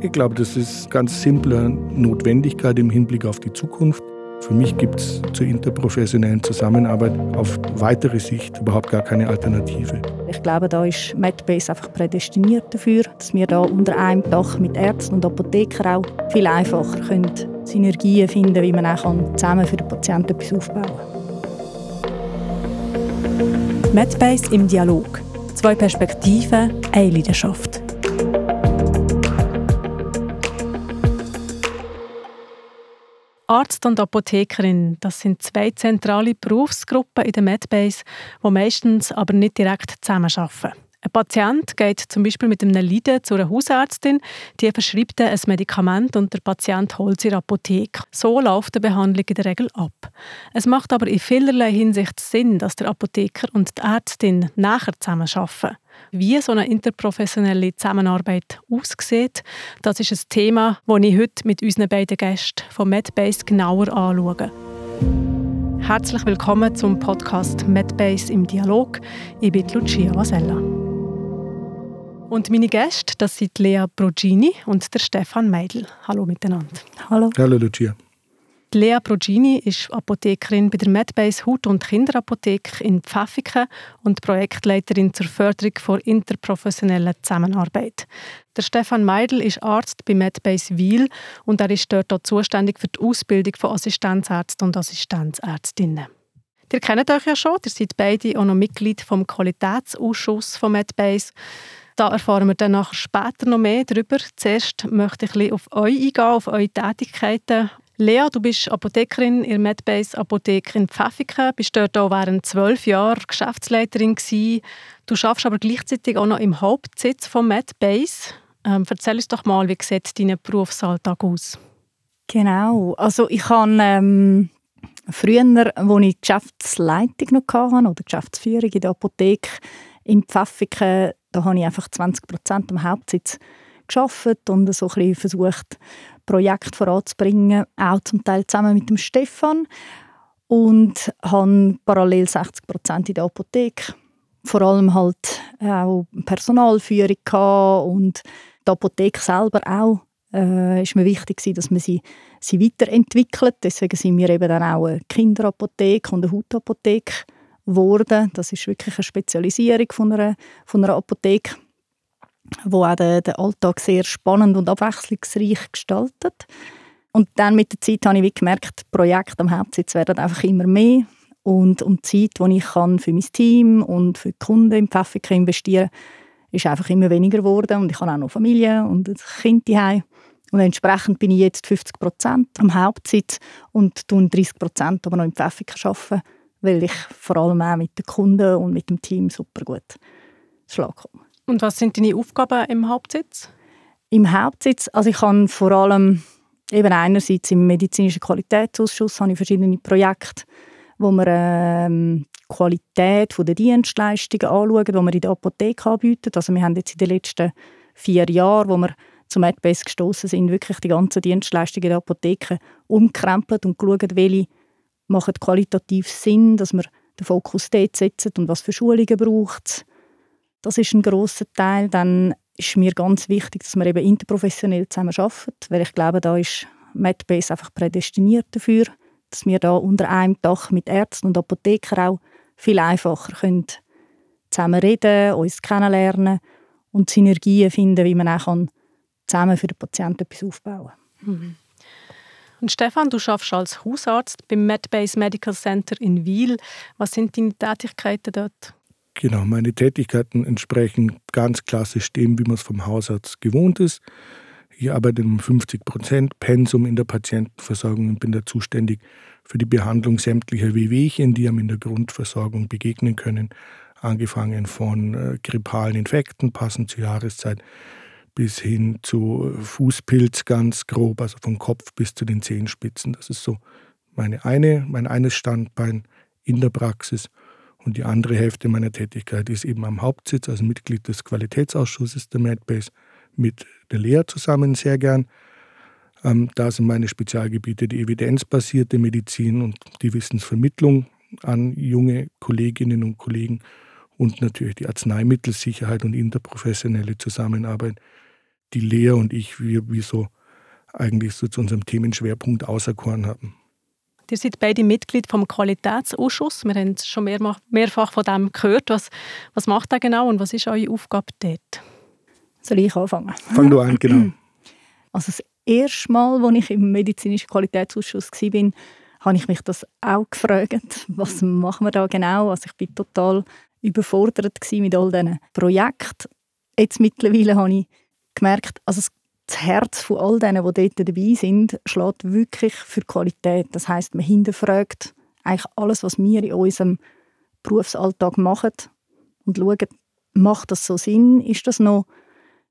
Ich glaube, das ist ganz simple Notwendigkeit im Hinblick auf die Zukunft. Für mich gibt es zur interprofessionellen Zusammenarbeit auf weitere Sicht überhaupt gar keine Alternative. Ich glaube, da ist MedBase einfach prädestiniert dafür, dass wir da unter einem Dach mit Ärzten und Apothekern auch viel einfacher können Synergien finden wie man auch zusammen für den Patienten etwas aufbauen kann. MedBase im Dialog. Zwei Perspektiven, eine Leidenschaft. Arzt und Apothekerin, das sind zwei zentrale Berufsgruppen in der Medbase, die meistens aber nicht direkt zusammenarbeiten. Ein Patient geht zum Beispiel mit einem Leiden zu einer Hausärztin, die verschreibt ein Medikament und der Patient holt es in der Apotheke. So läuft die Behandlung in der Regel ab. Es macht aber in vielerlei Hinsicht Sinn, dass der Apotheker und die Ärztin nachher zusammenarbeiten. Wie so eine interprofessionelle Zusammenarbeit aussieht, das ist ein Thema, das ich heute mit unseren beiden Gästen von MedBase genauer anschaue. Herzlich willkommen zum Podcast MedBase im Dialog. Ich bin Lucia Vasella. Und meine Gäste, das sind Lea Brogini und der Stefan Meidl. Hallo miteinander. Hallo. Hallo Lucia. Lea Brogini ist Apothekerin bei der Medbase Haut- und Kinderapotheke in Pfäffiken und Projektleiterin zur Förderung von interprofessioneller Zusammenarbeit. Der Stefan Meidl ist Arzt bei Medbase Wiel und er ist dort auch zuständig für die Ausbildung von Assistenzärzten und Assistenzärztinnen. Ihr kennt euch ja schon, ihr seid beide auch noch Mitglied vom Qualitätsausschuss von Medbase. Da erfahren wir dann später noch mehr darüber. Zuerst möchte ich ein bisschen auf euch eingehen, auf eure Tätigkeiten. Lea, du bist Apothekerin in der Medbase Apotheke in Pfäffiken, bist dort auch während zwölf Jahren Geschäftsleiterin gewesen. Du schaffst aber gleichzeitig auch noch im Hauptsitz von Medbase. Ähm, erzähl uns doch mal, wie sieht dein Berufsalltag aus? Genau, also ich habe ähm, früher, als ich Geschäftsleitung noch hatte, oder Geschäftsführung in der Apotheke in Pfäffiken, da habe ich einfach 20 Prozent am Hauptsitz geschafft und so versucht, Projekte voranzubringen, auch zum Teil zusammen mit dem Stefan. Und habe parallel 60 Prozent in der Apotheke, vor allem halt auch Personalführung und die Apotheke selber auch äh, ist mir wichtig dass man sie, sie weiterentwickelt. Deswegen sind wir eben dann auch eine Kinderapotheke und eine Hautapotheke geworden. Das ist wirklich eine Spezialisierung von einer, von einer Apotheke wo auch den, den Alltag sehr spannend und abwechslungsreich gestaltet. Und dann mit der Zeit habe ich gemerkt, die Projekte am Hauptsitz werden einfach immer mehr. Und um die Zeit, die ich kann für mein Team und für die Kunden im Pfäffiker investieren ist einfach immer weniger geworden. Und ich habe auch noch Familie und ein Kind daheim. Und entsprechend bin ich jetzt 50 Prozent am Hauptsitz und 30 Prozent aber noch im Pfäffiker arbeiten, weil ich vor allem auch mit den Kunden und mit dem Team super gut Schlag komme. Und was sind deine Aufgaben im Hauptsitz? Im Hauptsitz, also ich habe vor allem eben einerseits im medizinischen Qualitätsausschuss habe ich verschiedene Projekte, wo wir ähm, die Qualität der Dienstleistungen anschauen, die wir in der Apotheke anbieten. Also wir haben jetzt in den letzten vier Jahren, wo wir zum AdBase gestoßen sind, wirklich die ganzen Dienstleistungen in der Apotheke umkrempelt und geschaut, welche machen qualitativ Sinn, dass wir den Fokus dort setzen und was für Schulungen braucht das ist ein großer Teil. Dann ist mir ganz wichtig, dass wir eben interprofessionell zusammen arbeiten, weil ich glaube, da ist MedBase einfach prädestiniert dafür, dass wir da unter einem Dach mit Ärzten und Apothekern auch viel einfacher können zusammen reden, uns kennenlernen und Synergien finden, wie man auch zusammen für den Patienten etwas aufbauen kann. Mhm. Und Stefan, du schaffst als Hausarzt beim MedBase Medical Center in Wiel. Was sind deine Tätigkeiten dort? Genau, meine Tätigkeiten entsprechen ganz klassisch dem, wie man es vom Hausarzt gewohnt ist. Ich arbeite im 50 Prozent Pensum in der Patientenversorgung und bin da zuständig für die Behandlung sämtlicher Wehwehchen, die einem in der Grundversorgung begegnen können, angefangen von äh, grippalen Infekten, passend zur Jahreszeit, bis hin zu Fußpilz ganz grob, also vom Kopf bis zu den Zehenspitzen. Das ist so meine eine, mein eines Standbein in der Praxis. Und die andere Hälfte meiner Tätigkeit ist eben am Hauptsitz als Mitglied des Qualitätsausschusses der MedBase mit der Lea zusammen sehr gern. Ähm, da sind meine Spezialgebiete die evidenzbasierte Medizin und die Wissensvermittlung an junge Kolleginnen und Kollegen und natürlich die Arzneimittelsicherheit und interprofessionelle Zusammenarbeit, die Lea und ich, wir wie so eigentlich so zu unserem Themenschwerpunkt auserkoren haben. Ihr seid beide Mitglied vom Qualitätsausschuss. Wir haben schon mehrfach, mehrfach von dem gehört. Was, was macht er genau und was ist eure Aufgabe dort? Soll ich anfangen? Fang du an, genau. Also das erste Mal, als ich im medizinischen Qualitätsausschuss war, habe ich mich das auch gefragt, was machen wir da genau? Also ich bin total überfordert mit all diesen Projekten. Jetzt mittlerweile habe ich gemerkt, also das Herz von all denen, die dort dabei sind, schlägt wirklich für Qualität. Das heißt, man hinterfragt eigentlich alles, was wir in unserem Berufsalltag machen und schaut, macht das so Sinn? Ist das noch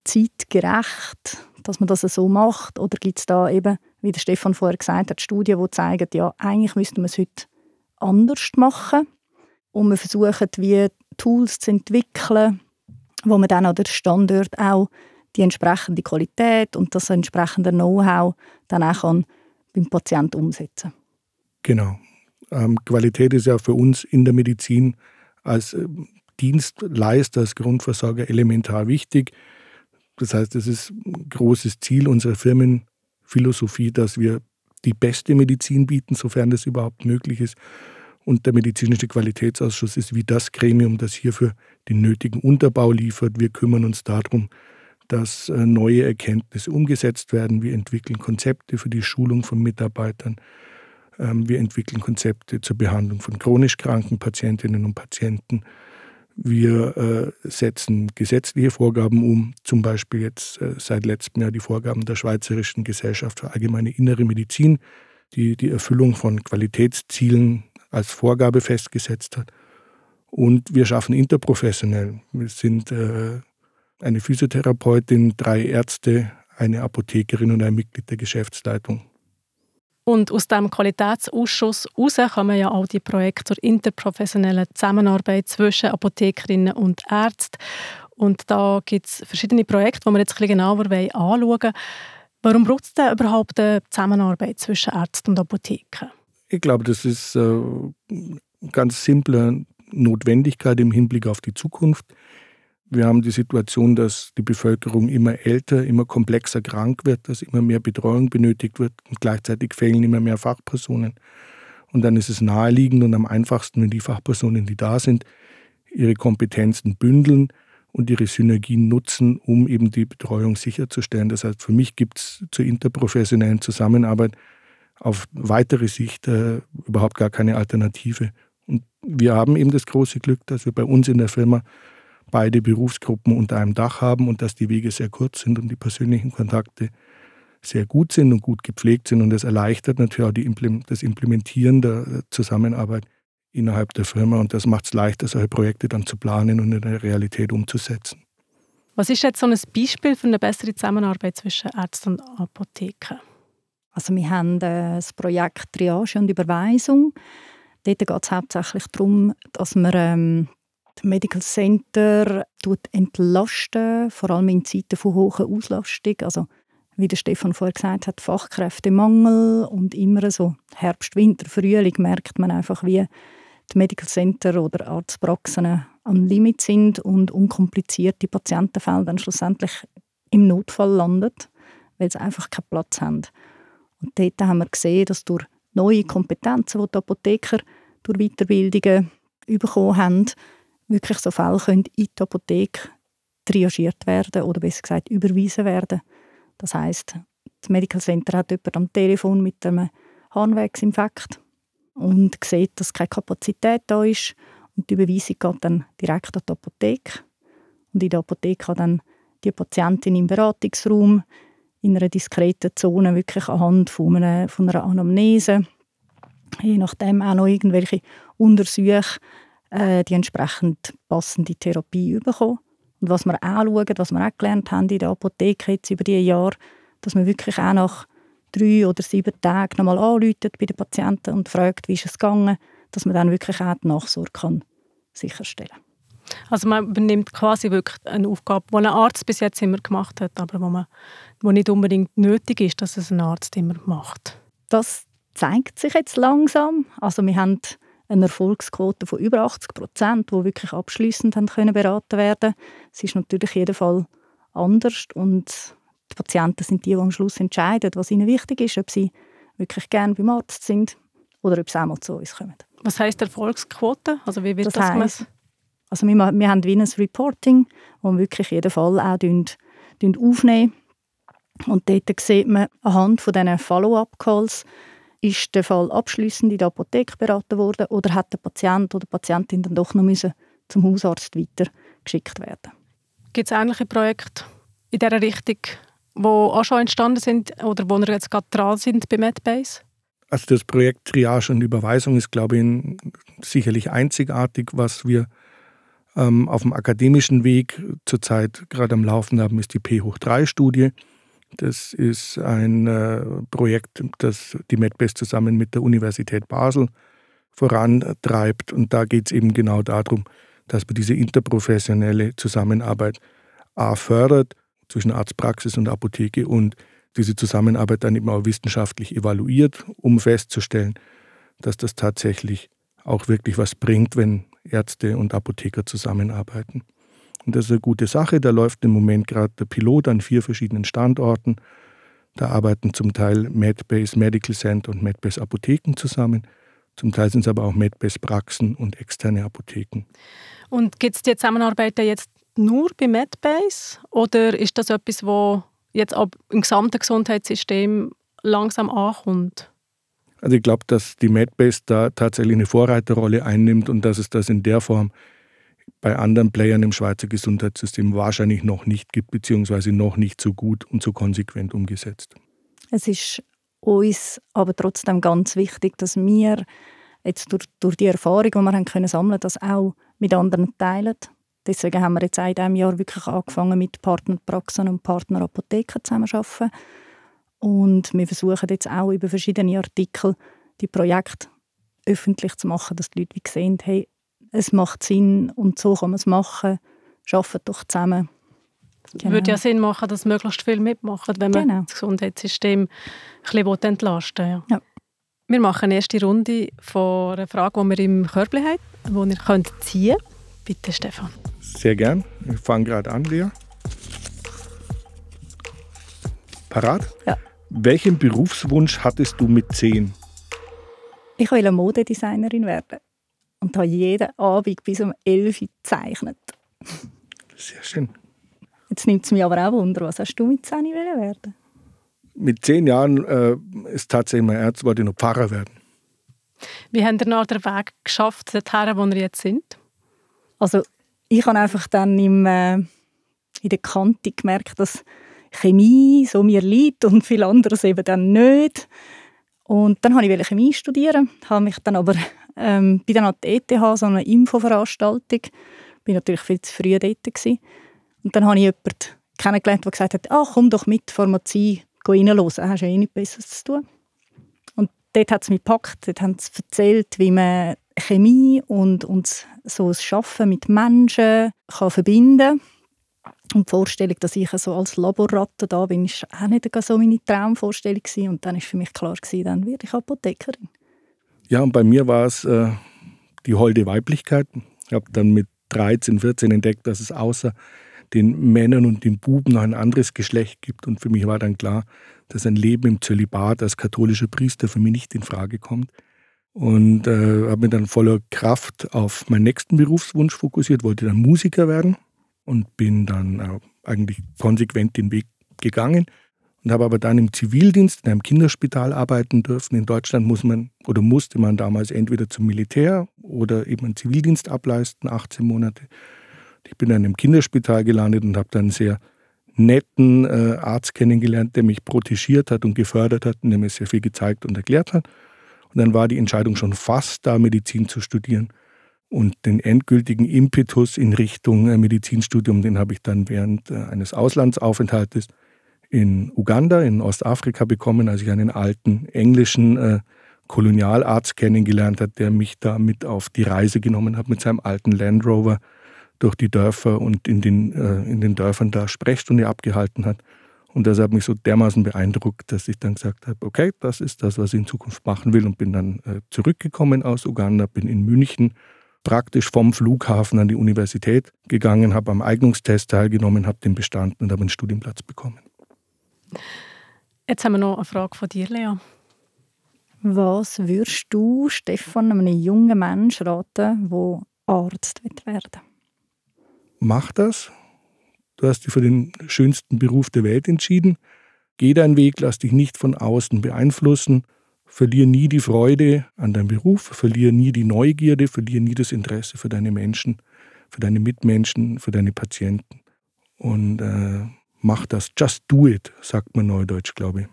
zeitgerecht, dass man das so macht? Oder gibt es da eben, wie der Stefan vorher gesagt hat, Studien, die zeigen, ja, eigentlich müsste man es heute anders machen. Und wir versuchen, wie Tools zu entwickeln, wo man dann an der Standort auch die entsprechende Qualität und das entsprechende Know-how dann auch kann beim Patienten umsetzen Genau. Ähm, Qualität ist ja für uns in der Medizin als äh, Dienstleister, als Grundversorger elementar wichtig. Das heißt, es ist ein großes Ziel unserer Firmenphilosophie, dass wir die beste Medizin bieten, sofern das überhaupt möglich ist. Und der medizinische Qualitätsausschuss ist wie das Gremium, das hierfür den nötigen Unterbau liefert. Wir kümmern uns darum, dass äh, neue Erkenntnisse umgesetzt werden. Wir entwickeln Konzepte für die Schulung von Mitarbeitern. Ähm, wir entwickeln Konzepte zur Behandlung von chronisch kranken Patientinnen und Patienten. Wir äh, setzen gesetzliche Vorgaben um, zum Beispiel jetzt äh, seit letztem Jahr die Vorgaben der Schweizerischen Gesellschaft für allgemeine innere Medizin, die die Erfüllung von Qualitätszielen als Vorgabe festgesetzt hat. Und wir schaffen interprofessionell. Wir sind eine Physiotherapeutin, drei Ärzte, eine Apothekerin und ein Mitglied der Geschäftsleitung. Und aus dem Qualitätsausschuss heraus kommen ja auch die Projekte zur interprofessionellen Zusammenarbeit zwischen Apothekerinnen und Ärzten. Und da gibt es verschiedene Projekte, die wir jetzt ein bisschen genauer anschauen wollen. Warum braucht es denn überhaupt eine Zusammenarbeit zwischen Ärzten und Apotheken? Ich glaube, das ist eine äh, ganz simple Notwendigkeit im Hinblick auf die Zukunft. Wir haben die Situation, dass die Bevölkerung immer älter, immer komplexer krank wird, dass immer mehr Betreuung benötigt wird und gleichzeitig fehlen immer mehr Fachpersonen. Und dann ist es naheliegend und am einfachsten, wenn die Fachpersonen, die da sind, ihre Kompetenzen bündeln und ihre Synergien nutzen, um eben die Betreuung sicherzustellen. Das heißt, für mich gibt es zur interprofessionellen Zusammenarbeit auf weitere Sicht äh, überhaupt gar keine Alternative. Und wir haben eben das große Glück, dass wir bei uns in der Firma beide Berufsgruppen unter einem Dach haben und dass die Wege sehr kurz sind und die persönlichen Kontakte sehr gut sind und gut gepflegt sind. Und das erleichtert natürlich auch die, das Implementieren der Zusammenarbeit innerhalb der Firma und das macht es leichter, solche Projekte dann zu planen und in der Realität umzusetzen. Was ist jetzt so ein Beispiel für eine bessere Zusammenarbeit zwischen Ärzten und Apotheken? Also wir haben äh, das Projekt Triage und Überweisung. Dort geht es hauptsächlich darum, dass wir ähm, Medical Center entlasten, vor allem in Zeiten von hoher Auslastung. Also, wie der Stefan vorher gesagt hat, Fachkräftemangel und immer so Herbst, Winter, Frühling merkt man einfach, wie die Medical Center oder Arztpraxen am Limit sind und unkomplizierte Patientenfälle dann schlussendlich im Notfall landen, weil sie einfach keinen Platz haben. Und dort haben wir gesehen, dass durch neue Kompetenzen, die die Apotheker durch Weiterbildungen bekommen haben, wirklich so Fälle können in die Apotheke triagiert werden oder besser gesagt überwiesen werden. Das heißt, das Medical Center hat jemand am Telefon mit einem Harnwegsinfekt und sieht, dass keine Kapazität da ist und die Überweisung geht dann direkt an die Apotheke und in der Apotheke kann dann die Patientin im Beratungsraum in einer diskreten Zone wirklich anhand von einer, von einer Anamnese, je nachdem auch noch irgendwelche Untersuchungen äh, die entsprechend passende Therapie bekommen. Und was wir auch schauen, was wir auch gelernt haben in der Apotheke jetzt über die Jahre, dass man wirklich auch nach drei oder sieben Tagen nochmal anruft bei den Patienten und fragt, wie ist es gegangen, dass man dann wirklich auch die Nachsorge kann sicherstellen kann. Also man übernimmt quasi wirklich eine Aufgabe, die ein Arzt bis jetzt immer gemacht hat, aber wo, man, wo nicht unbedingt nötig ist, dass es ein Arzt immer macht. Das zeigt sich jetzt langsam. Also wir haben eine Erfolgsquote von über 80 Prozent, die wirklich abschließend können beraten werden. Es ist natürlich in jedem Fall anders und die Patienten sind die, die am Schluss entscheiden, was ihnen wichtig ist, ob sie wirklich gerne beim Arzt sind oder ob sie auch mal zu uns kommen. Was heißt Erfolgsquote? Also wie wird das, das heisst, also wir, wir haben wie ein Reporting, wo wir wirklich jeden Fall auch aufnehmen. Und dort sieht man anhand von diesen Follow-up-Calls, ist der Fall abschließend in der Apotheke beraten worden oder hat der Patient oder die Patientin dann doch noch müssen zum Hausarzt weitergeschickt werden? Gibt es ähnliche Projekte in dieser Richtung, die auch schon entstanden sind oder wo wir jetzt gerade dran sind bei MedBase? Also das Projekt Triage und Überweisung ist, glaube ich, sicherlich einzigartig. Was wir ähm, auf dem akademischen Weg zurzeit gerade am Laufen haben, ist die P hoch 3 Studie. Das ist ein äh, Projekt, das die MedBest zusammen mit der Universität Basel vorantreibt. Und da geht es eben genau darum, dass man diese interprofessionelle Zusammenarbeit A fördert zwischen Arztpraxis und Apotheke und diese Zusammenarbeit dann eben auch wissenschaftlich evaluiert, um festzustellen, dass das tatsächlich auch wirklich was bringt, wenn Ärzte und Apotheker zusammenarbeiten. Und das ist eine gute Sache. Da läuft im Moment gerade der Pilot an vier verschiedenen Standorten. Da arbeiten zum Teil MedBase Medical Center und MedBase Apotheken zusammen. Zum Teil sind es aber auch MedBase Praxen und externe Apotheken. Und gibt es die Zusammenarbeit jetzt nur bei MedBase oder ist das etwas, wo jetzt auch im gesamten Gesundheitssystem langsam ankommt? Also ich glaube, dass die MedBase da tatsächlich eine Vorreiterrolle einnimmt und dass es das in der Form bei anderen Playern im Schweizer Gesundheitssystem wahrscheinlich noch nicht gibt, beziehungsweise noch nicht so gut und so konsequent umgesetzt. Es ist uns aber trotzdem ganz wichtig, dass wir jetzt durch, durch die Erfahrung, die wir haben können sammeln das auch mit anderen teilen. Deswegen haben wir jetzt in diesem Jahr wirklich angefangen, mit Partnerpraxen und Partnerapotheken zusammenzuarbeiten. Und wir versuchen jetzt auch über verschiedene Artikel die Projekte öffentlich zu machen, dass die Leute wie sehen, hey, es macht Sinn und so kann man es machen, arbeiten doch zusammen. Genau. Würde ja Sinn machen, dass möglichst viel mitmachen, wenn man genau. das Gesundheitssystem ein bisschen entlasten will. Ja. Wir machen eine erste Runde von einer Frage, die wir im Körbchen haben, die ihr könnt ziehen könnt. Bitte, Stefan. Sehr gern. Ich fange gerade an, Lea. Parat? Ja. Welchen Berufswunsch hattest du mit zehn? Ich wollte Modedesignerin werden und habe jeden Abend bis um 11 Uhr gezeichnet. Sehr schön. Jetzt nimmt es mich aber auch Wunder, was hast du mit 10 werden? Mit zehn Jahren äh, ist tatsächlich mein Ernst, wollte ich noch Pfarrer werden. Wie haben Sie noch den Weg geschafft, dorthin, wo Sie jetzt sind? Also ich habe einfach dann im, äh, in der Kante gemerkt, dass Chemie so mir liegt und viel anderes eben dann nicht. Und dann wollte ich Chemie studieren, habe mich dann aber ähm, bei der ETH, so einer Infoveranstaltung, bin natürlich viel zu früh dort gewesen. Und dann habe ich jemanden kennengelernt, der gesagt hat, ach, komm doch mit Pharmazie reinhören, hast ja eh nichts Besseres zu tun. Und dort hat es mich gepackt, dort haben sie erzählt, wie man Chemie und, und so das Arbeiten mit Menschen kann verbinden und die Vorstellung, dass ich so als Laborratte da bin, war auch nicht so meine Traumvorstellung. Und dann war für mich klar, dann werde ich Apothekerin. Ja, und bei mir war es äh, die holde Weiblichkeit. Ich habe dann mit 13, 14 entdeckt, dass es außer den Männern und den Buben noch ein anderes Geschlecht gibt. Und für mich war dann klar, dass ein Leben im Zölibat als katholischer Priester für mich nicht in Frage kommt. Und äh, habe mich dann voller Kraft auf meinen nächsten Berufswunsch fokussiert, wollte dann Musiker werden und bin dann äh, eigentlich konsequent den Weg gegangen und habe aber dann im Zivildienst in einem Kinderspital arbeiten dürfen. In Deutschland muss man oder musste man damals entweder zum Militär oder eben einen Zivildienst ableisten, 18 Monate. Ich bin dann im Kinderspital gelandet und habe dann einen sehr netten äh, Arzt kennengelernt, der mich protegiert hat und gefördert hat und der mir sehr viel gezeigt und erklärt hat. Und dann war die Entscheidung schon fast da, Medizin zu studieren. Und den endgültigen Impetus in Richtung äh, Medizinstudium, den habe ich dann während äh, eines Auslandsaufenthaltes in Uganda, in Ostafrika bekommen, als ich einen alten englischen äh, Kolonialarzt kennengelernt habe, der mich da mit auf die Reise genommen hat mit seinem alten Land Rover durch die Dörfer und in den, äh, in den Dörfern da Sprechstunde abgehalten hat. Und das hat mich so dermaßen beeindruckt, dass ich dann gesagt habe, okay, das ist das, was ich in Zukunft machen will und bin dann äh, zurückgekommen aus Uganda, bin in München praktisch vom Flughafen an die Universität gegangen, habe am Eignungstest teilgenommen, habe den bestanden und habe einen Studienplatz bekommen. Jetzt haben wir noch eine Frage von dir, Lea. Was würdest du, Stefan, einem jungen Menschen raten, der Arzt werden will? Mach das. Du hast dich für den schönsten Beruf der Welt entschieden. Geh deinen Weg, lass dich nicht von außen beeinflussen. Verlier nie die Freude an deinem Beruf, verlier nie die Neugierde, verlier nie das Interesse für deine Menschen, für deine Mitmenschen, für deine Patienten. Und äh, mach das. Just do it, sagt man neudeutsch, glaube ich.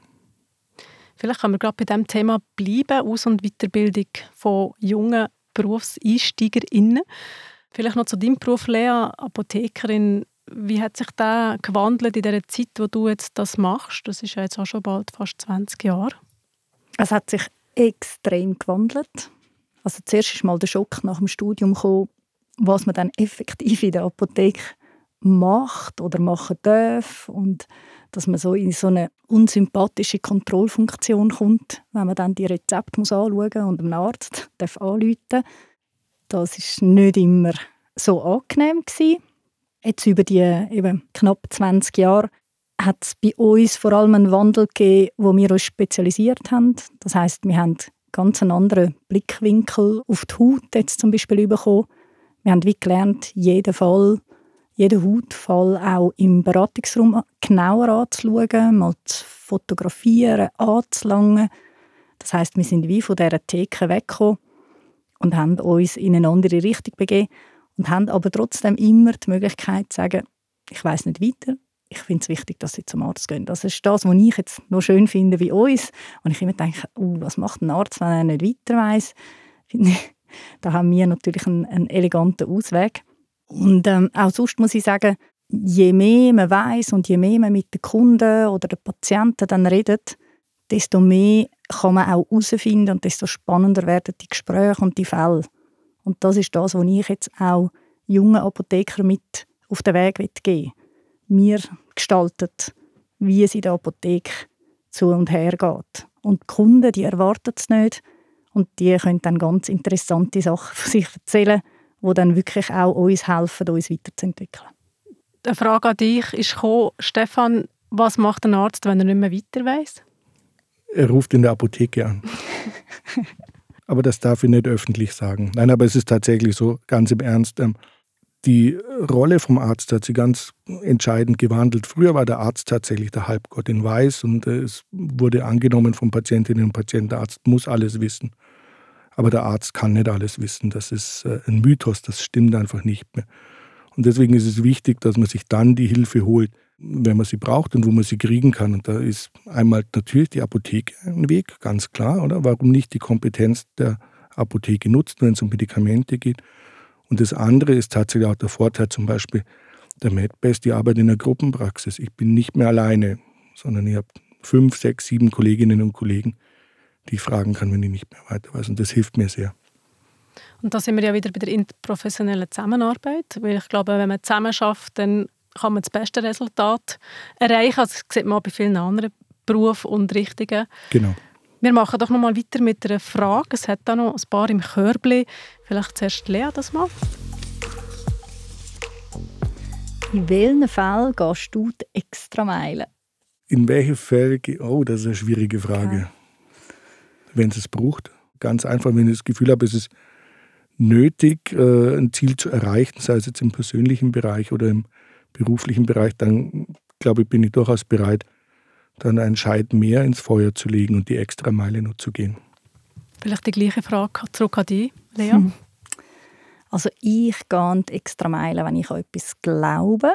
Vielleicht können wir gerade bei diesem Thema bleiben, Aus- und Weiterbildung von jungen BerufseinsteigerInnen. Vielleicht noch zu deinem Beruf, Lea, Apothekerin. Wie hat sich der gewandelt in der Zeit, wo du jetzt das machst? Das ist ja jetzt auch schon bald fast 20 Jahre. Es hat sich extrem gewandelt. Also zuerst ist mal der Schock nach dem Studium gekommen, was man dann effektiv in der Apotheke macht oder machen darf und dass man so in so eine unsympathische Kontrollfunktion kommt, wenn man dann die Rezepte muss anschauen und dem Arzt darf anrufen. Das ist nicht immer so angenehm gewesen. Jetzt über die eben knapp 20 Jahre hat es bei uns vor allem einen Wandel gegeben, wo wir uns spezialisiert haben. Das heißt, wir haben ganz einen anderen Blickwinkel auf die Haut jetzt zum Beispiel bekommen. Wir haben wie gelernt, jeden Fall, jeden Hautfall auch im Beratungsraum genauer anzuschauen, mal zu fotografieren, anzulangen. Das heißt, wir sind wie von dieser Theke weggekommen und haben uns in eine andere Richtung begeben und haben aber trotzdem immer die Möglichkeit zu sagen, ich weiß nicht weiter, ich finde es wichtig, dass sie zum Arzt gehen. Das ist das, was ich jetzt noch schön finde bei uns. Und ich immer denke, uh, was macht ein Arzt, wenn er nicht weiter weiß? da haben wir natürlich einen, einen eleganten Ausweg. Und ähm, auch sonst muss ich sagen, je mehr man weiß und je mehr man mit den Kunden oder den Patienten dann redet, desto mehr kann man auch herausfinden und desto spannender werden die Gespräche und die Fälle. Und das ist das, was ich jetzt auch jungen Apothekern mit auf den Weg geben Wir gestalten, wie es in der Apotheke zu und her geht. Und die Kunden, die erwarten es nicht. Und die können dann ganz interessante Sachen von sich erzählen, die dann wirklich auch uns helfen, uns weiterzuentwickeln. Eine Frage an dich ist gekommen, Stefan, was macht ein Arzt, wenn er nicht mehr weiter weiß? Er ruft in der Apotheke an. aber das darf ich nicht öffentlich sagen. Nein, aber es ist tatsächlich so, ganz im Ernst. Ähm, die Rolle vom Arzt hat sich ganz entscheidend gewandelt. Früher war der Arzt tatsächlich der Halbgott in Weiß und äh, es wurde angenommen von Patientinnen und Patienten, der Arzt muss alles wissen. Aber der Arzt kann nicht alles wissen. Das ist äh, ein Mythos, das stimmt einfach nicht mehr. Und deswegen ist es wichtig, dass man sich dann die Hilfe holt, wenn man sie braucht und wo man sie kriegen kann. Und da ist einmal natürlich die Apotheke ein Weg, ganz klar, oder? Warum nicht die Kompetenz der Apotheke nutzen, wenn es um Medikamente geht? Und das andere ist tatsächlich auch der Vorteil zum Beispiel der MedBest, die arbeitet in einer Gruppenpraxis. Ich bin nicht mehr alleine, sondern ich habe fünf, sechs, sieben Kolleginnen und Kollegen, die ich fragen kann, wenn ich nicht mehr weiter weiß. Und das hilft mir sehr. Und da sind wir ja wieder bei der interprofessionellen Zusammenarbeit. Weil ich glaube, wenn man zusammen schafft, dann kann man das beste Resultat erreichen. Also das sieht man auch bei vielen anderen Berufen und Richtungen. Genau. Wir machen doch noch mal weiter mit einer Frage. Es hat da noch ein paar im Körbli. Vielleicht zuerst Lea das mal. In welchen Fällen gehst du die extra Meile? In welchen Fällen? Oh, das ist eine schwierige Frage. Ja. Wenn es es braucht. Ganz einfach, wenn ich das Gefühl habe, es ist nötig, äh, ein Ziel zu erreichen, sei es jetzt im persönlichen Bereich oder im beruflichen Bereich, dann glaube ich, bin ich durchaus bereit, dann einen Scheit mehr ins Feuer zu legen und die extra Meile noch zu gehen. Vielleicht die gleiche Frage zurück an dich, Lea. Hm. Also ich gehe die extra Meile, wenn ich an etwas glaube,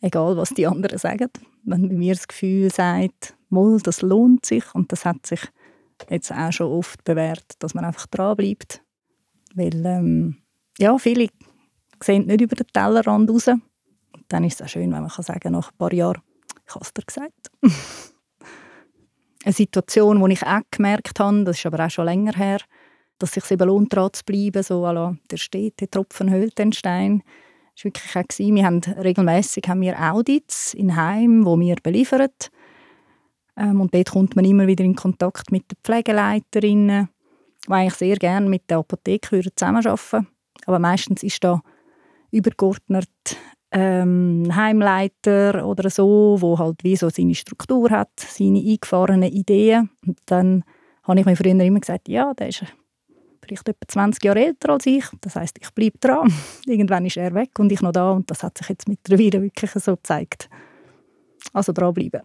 egal was die anderen sagen. Wenn bei mir das Gefühl sagt, das lohnt sich und das hat sich jetzt auch schon oft bewährt, dass man einfach dranbleibt. Weil ähm, ja, viele sehen nicht über den Tellerrand raus. Und dann ist es auch schön, wenn man kann sagen nach ein paar Jahren, ich habe es dir gesagt. Eine Situation, die ich auch gemerkt habe, das ist aber auch schon länger her, dass es sich eben lohnt, dran zu bleiben, so la, der steht, der Tropfen höhlt den Stein, war wirklich auch, wir haben regelmäßig haben wir Audits in Heim, wo wir beliefern. Ähm, und dort kommt man immer wieder in Kontakt mit den Pflegeleiterinnen, die eigentlich sehr gerne mit der Apotheke zusammenarbeiten Aber meistens ist da übergeordnet ähm, Heimleiter oder so, wo halt wie so seine Struktur hat, seine eingefahrenen Ideen. Und dann habe ich mir früher immer gesagt, ja, der ist vielleicht etwa 20 Jahre älter als ich. Das heißt, ich bleibe dran. Irgendwann ist er weg und ich noch da und das hat sich jetzt mittlerweile wirklich so gezeigt. Also dranbleiben.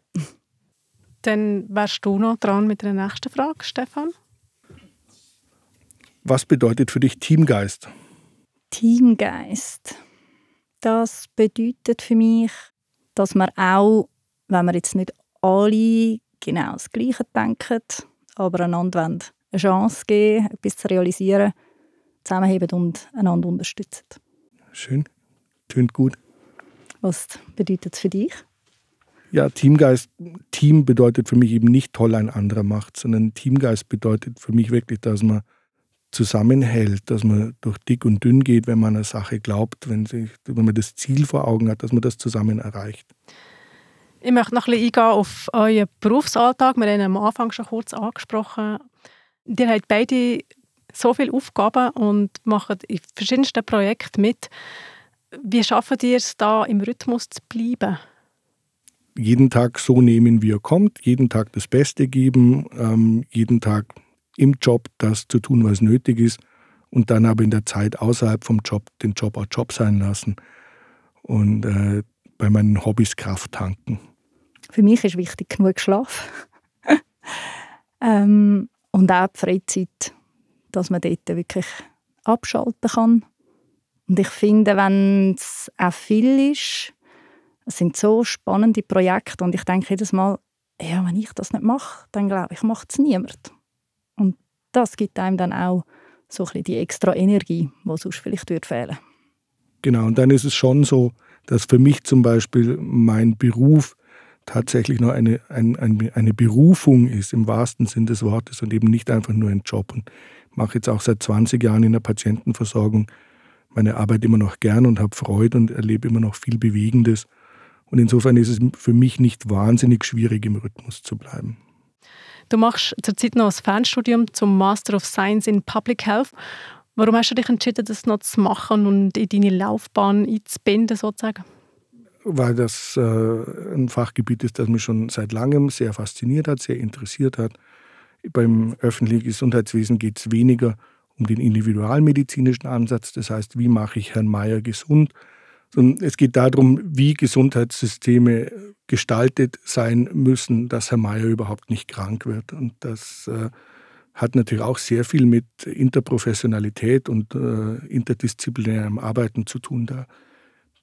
Dann wärst du noch dran mit der nächsten Frage, Stefan. Was bedeutet für dich Teamgeist? Teamgeist. Das bedeutet für mich, dass man auch, wenn wir jetzt nicht alle genau das Gleiche denken, aber einander wollen, eine Chance geben, etwas zu realisieren, zusammenheben und einander unterstützen. Schön. Tönt gut. Was bedeutet es für dich? Ja, Teamgeist, Team bedeutet für mich eben nicht toll ein anderer macht, sondern Teamgeist bedeutet für mich wirklich, dass man zusammenhält, dass man durch dick und dünn geht, wenn man eine Sache glaubt, wenn, sich, wenn man das Ziel vor Augen hat, dass man das zusammen erreicht. Ich möchte noch ein bisschen eingehen auf euren Berufsalltag. Wir haben am Anfang schon kurz angesprochen. Ihr habt beide so viele Aufgaben und macht in verschiedensten Projekten mit. Wie schafft ihr es da im Rhythmus zu bleiben? Jeden Tag so nehmen, wie er kommt, jeden Tag das Beste geben, ähm, jeden Tag im Job das zu tun, was nötig ist und dann aber in der Zeit außerhalb vom Job den Job auch Job sein lassen und äh, bei meinen Hobbys Kraft tanken. Für mich ist wichtig genug Schlaf. ähm, und auch die Freizeit, dass man dort wirklich abschalten kann. Und ich finde, wenn es auch viel ist, es sind so spannende Projekte und ich denke jedes Mal, ja, wenn ich das nicht mache, dann glaube ich, macht es niemand. Und das gibt einem dann auch so ein bisschen die extra Energie, die sonst vielleicht würde Genau, und dann ist es schon so, dass für mich zum Beispiel mein Beruf tatsächlich noch eine, ein, eine Berufung ist im wahrsten Sinn des Wortes und eben nicht einfach nur ein Job. Und ich mache jetzt auch seit 20 Jahren in der Patientenversorgung meine Arbeit immer noch gern und habe Freude und erlebe immer noch viel Bewegendes. Und insofern ist es für mich nicht wahnsinnig schwierig, im Rhythmus zu bleiben. Du machst zurzeit noch ein Fernstudium zum Master of Science in Public Health. Warum hast du dich entschieden, das noch zu machen und in deine Laufbahn einzubinden, sozusagen? weil das äh, ein Fachgebiet ist, das mich schon seit langem sehr fasziniert hat, sehr interessiert hat. Beim öffentlichen Gesundheitswesen geht es weniger um den individualmedizinischen Ansatz, das heißt, wie mache ich Herrn Mayer gesund, es geht darum, wie Gesundheitssysteme gestaltet sein müssen, dass Herr Mayer überhaupt nicht krank wird. Und das äh, hat natürlich auch sehr viel mit Interprofessionalität und äh, interdisziplinärem Arbeiten zu tun. Da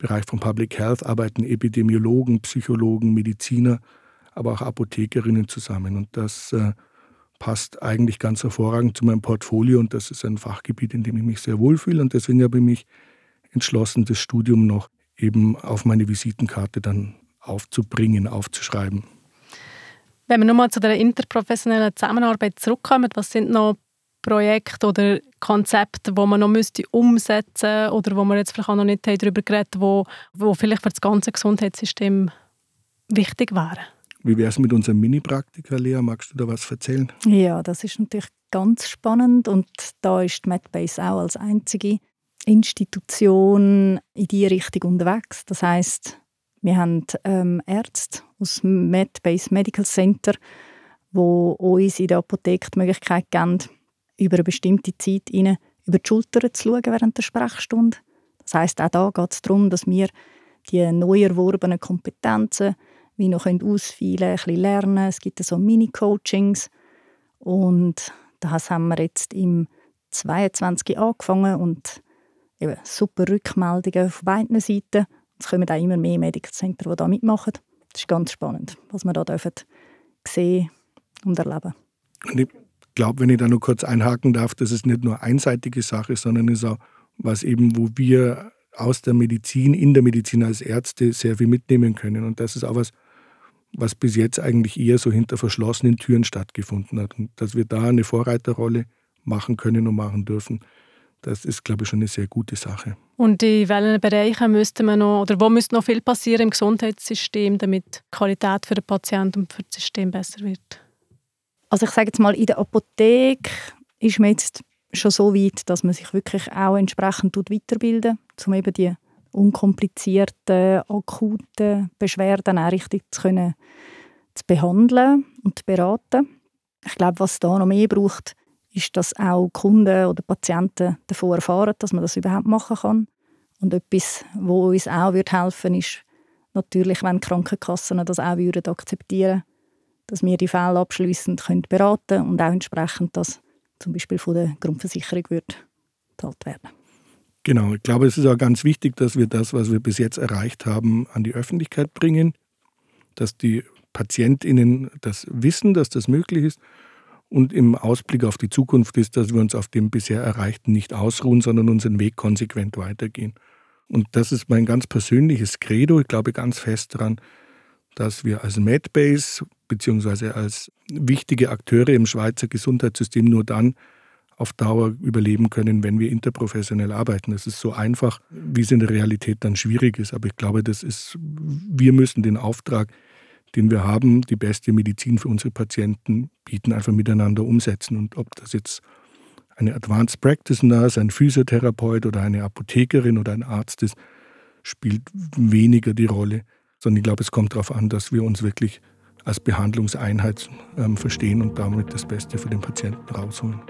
Bereich von Public Health arbeiten Epidemiologen, Psychologen, Mediziner, aber auch Apothekerinnen zusammen. Und das äh, passt eigentlich ganz hervorragend zu meinem Portfolio und das ist ein Fachgebiet, in dem ich mich sehr wohlfühle. Und deswegen habe ich mich entschlossen, das Studium noch eben auf meine Visitenkarte dann aufzubringen, aufzuschreiben. Wenn wir nochmal zu der interprofessionellen Zusammenarbeit zurückkommen, was sind noch Projekte oder Konzepte, wo man noch müsste umsetzen oder wo wir jetzt vielleicht auch noch nicht darüber geredet wo, wo vielleicht für das ganze Gesundheitssystem wichtig wären? Wie wäre es mit unserem Mini-Praktiker, Lea? Magst du da was erzählen? Ja, das ist natürlich ganz spannend und da ist MedBase auch als einzige Institution in die Richtung unterwegs. Das heißt, wir haben ähm, Ärzte aus MedBase Medical Center, wo uns in der Apotheke die Möglichkeit geben, über eine bestimmte Zeit ihnen über die Schulter zu schauen während der Sprechstunde. Das heißt, auch da geht es darum, dass wir die neu erworbenen Kompetenzen wie noch ausfeilen ein bisschen lernen. Es gibt so Mini-Coachings und das haben wir jetzt im 22 angefangen und eben super Rückmeldungen auf beiden Seiten. Es kommen auch immer mehr Medical die da mitmachen. Das ist ganz spannend, was wir da dürfen sehen und erleben. Und ich glaube, wenn ich da nur kurz einhaken darf, das ist nicht nur einseitige Sache, sondern ist auch was eben, wo wir aus der Medizin, in der Medizin als Ärzte sehr viel mitnehmen können. Und das ist auch was, was bis jetzt eigentlich eher so hinter verschlossenen Türen stattgefunden hat. Und dass wir da eine Vorreiterrolle machen können und machen dürfen, Das ist, glaube ich, schon eine sehr gute Sache. Und in welchen Bereichen müsste man noch, oder wo müsste noch viel passieren im Gesundheitssystem, damit die Qualität für den Patienten und für das System besser wird? Also ich sage jetzt mal, in der Apotheke ist man jetzt schon so weit, dass man sich wirklich auch entsprechend weiterbilden um eben die unkomplizierten, akuten Beschwerden auch richtig zu, können, zu behandeln und zu beraten. Ich glaube, was da noch mehr braucht, ist, dass auch Kunden oder Patienten davon erfahren, dass man das überhaupt machen kann. Und etwas, wo uns auch helfen würde, ist natürlich, wenn die Krankenkassen das auch würden akzeptieren dass wir die Fälle abschließend beraten können und auch entsprechend das zum Beispiel von der Grundversicherung wird bezahlt werden. Genau, ich glaube, es ist auch ganz wichtig, dass wir das, was wir bis jetzt erreicht haben, an die Öffentlichkeit bringen, dass die PatientInnen das wissen, dass das möglich ist und im Ausblick auf die Zukunft ist, dass wir uns auf dem bisher Erreichten nicht ausruhen, sondern unseren Weg konsequent weitergehen. Und das ist mein ganz persönliches Credo. Ich glaube ganz fest daran, dass wir als Medbase bzw. als wichtige Akteure im Schweizer Gesundheitssystem nur dann auf Dauer überleben können, wenn wir interprofessionell arbeiten. Das ist so einfach, wie es in der Realität dann schwierig ist. Aber ich glaube, das ist, wir müssen den Auftrag, den wir haben, die beste Medizin für unsere Patienten bieten, einfach miteinander umsetzen. Und ob das jetzt eine Advanced Practice Nurse, ein Physiotherapeut oder eine Apothekerin oder ein Arzt ist, spielt weniger die Rolle sondern ich glaube, es kommt darauf an, dass wir uns wirklich als Behandlungseinheit ähm, verstehen und damit das Beste für den Patienten rausholen.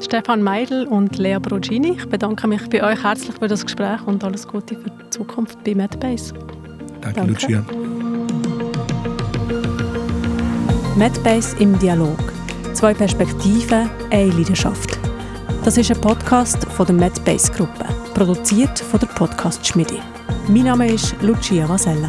Stefan Meidel und Lea Brogini, ich bedanke mich bei euch herzlich für das Gespräch und alles Gute für die Zukunft bei MedBase. Danke, Danke. Lucia. MedBase im Dialog. Zwei Perspektiven, eine Leidenschaft. Das ist ein Podcast von der MedBase Gruppe, produziert von der Podcast Schmiede. Mein Name ist Lucia Vasella.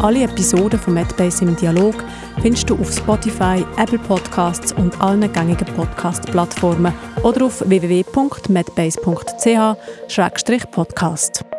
Alle Episoden von MedBase im Dialog findest du auf Spotify, Apple Podcasts und allen gängigen Podcast-Plattformen oder auf www.medbase.ch-podcast.